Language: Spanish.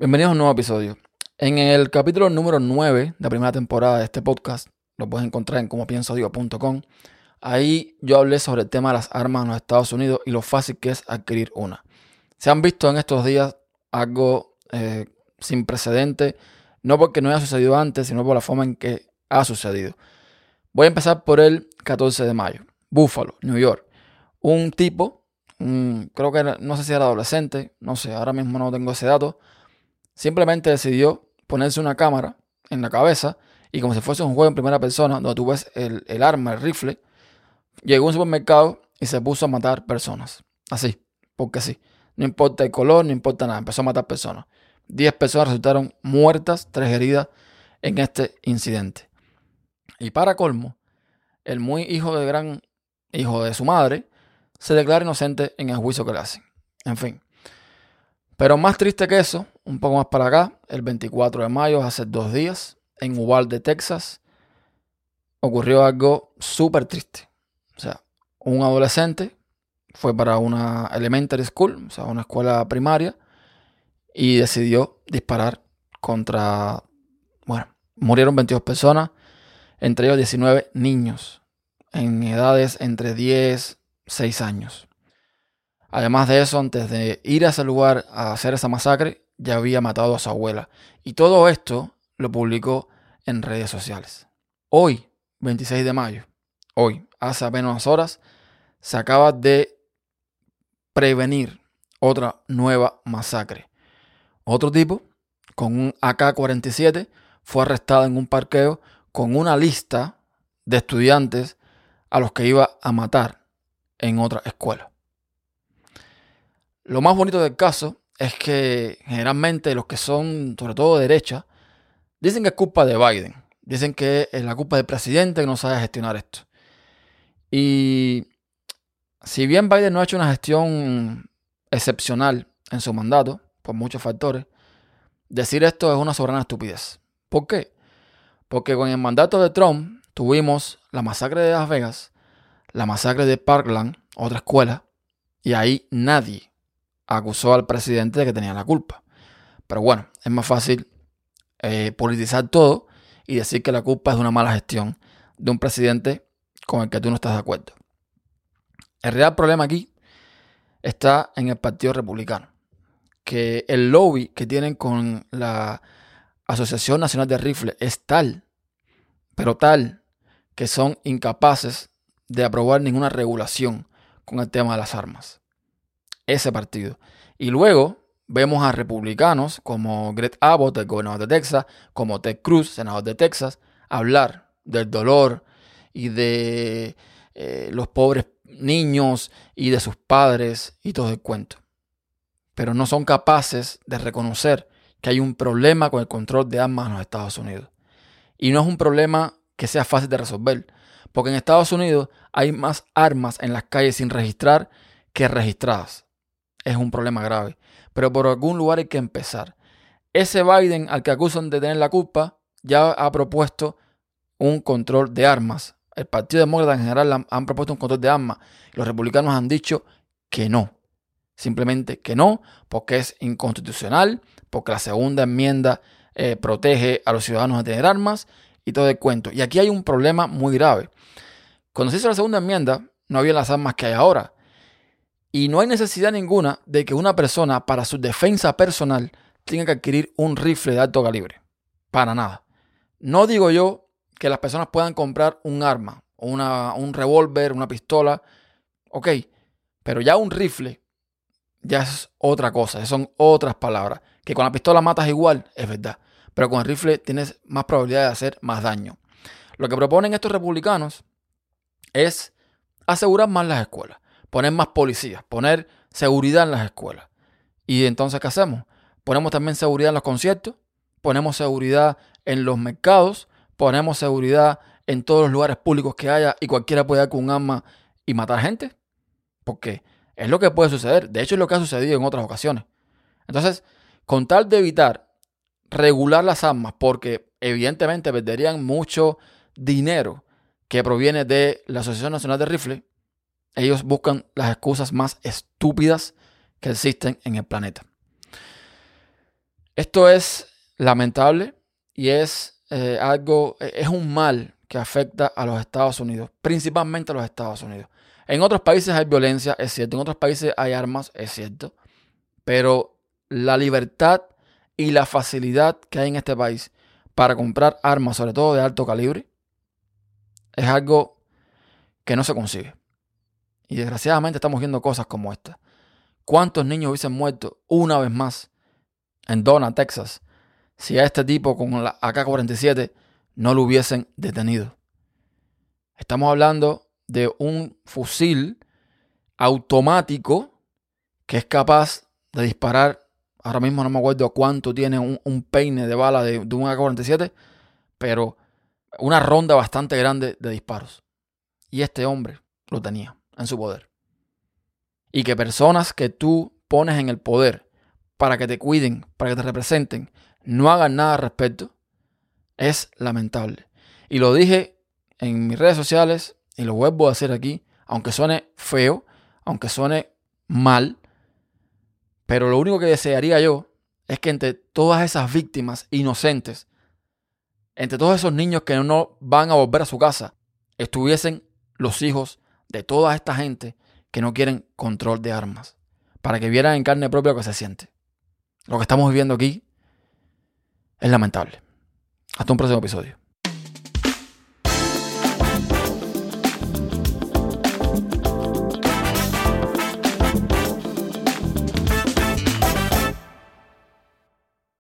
Bienvenidos a un nuevo episodio. En el capítulo número 9 de la primera temporada de este podcast, lo puedes encontrar en comopiensodigo.com. Ahí yo hablé sobre el tema de las armas en los Estados Unidos y lo fácil que es adquirir una. Se han visto en estos días algo eh, sin precedente, no porque no haya sucedido antes, sino por la forma en que ha sucedido. Voy a empezar por el 14 de mayo. Buffalo, New York. Un tipo, creo que no sé si era adolescente, no sé, ahora mismo no tengo ese dato Simplemente decidió ponerse una cámara en la cabeza y como si fuese un juego en primera persona, donde tú ves el, arma, el rifle, llegó a un supermercado y se puso a matar personas. Así, porque sí. No importa el color, no importa nada. Empezó a matar personas. Diez personas resultaron muertas, tres heridas en este incidente. Y para colmo, el muy hijo de gran hijo de su madre se declara inocente en el juicio que le hacen. En fin. Pero más triste que eso, un poco más para acá, el 24 de mayo, hace dos días, en Uvalde, Texas, ocurrió algo súper triste. O sea, un adolescente fue para una elementary school, o sea, una escuela primaria, y decidió disparar contra, bueno, murieron 22 personas, entre ellos 19 niños, en edades entre 10, 6 años. Además de eso, antes de ir a ese lugar a hacer esa masacre, ya había matado a su abuela. Y todo esto lo publicó en redes sociales. Hoy, 26 de mayo, hoy, hace apenas horas, se acaba de prevenir otra nueva masacre. Otro tipo, con un AK-47, fue arrestado en un parqueo con una lista de estudiantes a los que iba a matar en otra escuela. Lo más bonito del caso es que generalmente los que son, sobre todo de derecha, dicen que es culpa de Biden. Dicen que es la culpa del presidente que no sabe gestionar esto. Y si bien Biden no ha hecho una gestión excepcional en su mandato, por muchos factores, decir esto es una soberana estupidez. ¿Por qué? Porque con el mandato de Trump tuvimos la masacre de Las Vegas, la masacre de Parkland, otra escuela, y ahí nadie, acusó al presidente de que tenía la culpa. Pero bueno, es más fácil eh, politizar todo y decir que la culpa es de una mala gestión de un presidente con el que tú no estás de acuerdo. El real problema aquí está en el Partido Republicano, que el lobby que tienen con la Asociación Nacional de Rifles es tal, pero tal, que son incapaces de aprobar ninguna regulación con el tema de las armas ese partido. Y luego vemos a republicanos como Greg Abbott, el gobernador de Texas, como Ted Cruz, senador de Texas, hablar del dolor y de eh, los pobres niños y de sus padres y todo el cuento. Pero no son capaces de reconocer que hay un problema con el control de armas en los Estados Unidos. Y no es un problema que sea fácil de resolver, porque en Estados Unidos hay más armas en las calles sin registrar que registradas es un problema grave. Pero por algún lugar hay que empezar. Ese Biden al que acusan de tener la culpa ya ha propuesto un control de armas. El Partido Demócrata en general han propuesto un control de armas. Los republicanos han dicho que no. Simplemente que no, porque es inconstitucional, porque la segunda enmienda eh, protege a los ciudadanos de tener armas y todo el cuento. Y aquí hay un problema muy grave. Cuando se hizo la segunda enmienda, no había las armas que hay ahora. Y no hay necesidad ninguna de que una persona para su defensa personal tenga que adquirir un rifle de alto calibre. Para nada. No digo yo que las personas puedan comprar un arma, una, un revólver, una pistola. Ok, pero ya un rifle ya es otra cosa, son otras palabras. Que con la pistola matas igual, es verdad. Pero con el rifle tienes más probabilidad de hacer más daño. Lo que proponen estos republicanos es asegurar más las escuelas poner más policías, poner seguridad en las escuelas. Y entonces, ¿qué hacemos? Ponemos también seguridad en los conciertos, ponemos seguridad en los mercados, ponemos seguridad en todos los lugares públicos que haya y cualquiera puede ir con un arma y matar gente. Porque es lo que puede suceder. De hecho, es lo que ha sucedido en otras ocasiones. Entonces, con tal de evitar regular las armas, porque evidentemente perderían mucho dinero que proviene de la Asociación Nacional de Rifle, ellos buscan las excusas más estúpidas que existen en el planeta. Esto es lamentable y es eh, algo, es un mal que afecta a los Estados Unidos, principalmente a los Estados Unidos. En otros países hay violencia, es cierto, en otros países hay armas, es cierto, pero la libertad y la facilidad que hay en este país para comprar armas, sobre todo de alto calibre, es algo que no se consigue. Y desgraciadamente estamos viendo cosas como esta. ¿Cuántos niños hubiesen muerto una vez más en Donna, Texas, si a este tipo con la AK-47 no lo hubiesen detenido? Estamos hablando de un fusil automático que es capaz de disparar, ahora mismo no me acuerdo cuánto tiene un, peine de bala de, de un AK-47, pero una ronda bastante grande de disparos. Y este hombre lo tenía en su poder. Y que personas que tú pones en el poder para que te cuiden, para que te representen, no hagan nada al respecto, es lamentable. Y lo dije en mis redes sociales y lo vuelvo a hacer aquí, aunque suene feo, aunque suene mal, pero lo único que desearía yo es que entre todas esas víctimas inocentes, entre todos esos niños que no van a volver a su casa, estuviesen los hijos de toda esta gente que no quieren control de armas, para que vieran en carne propia lo que se siente. Lo que estamos viviendo aquí es lamentable. Hasta un próximo episodio.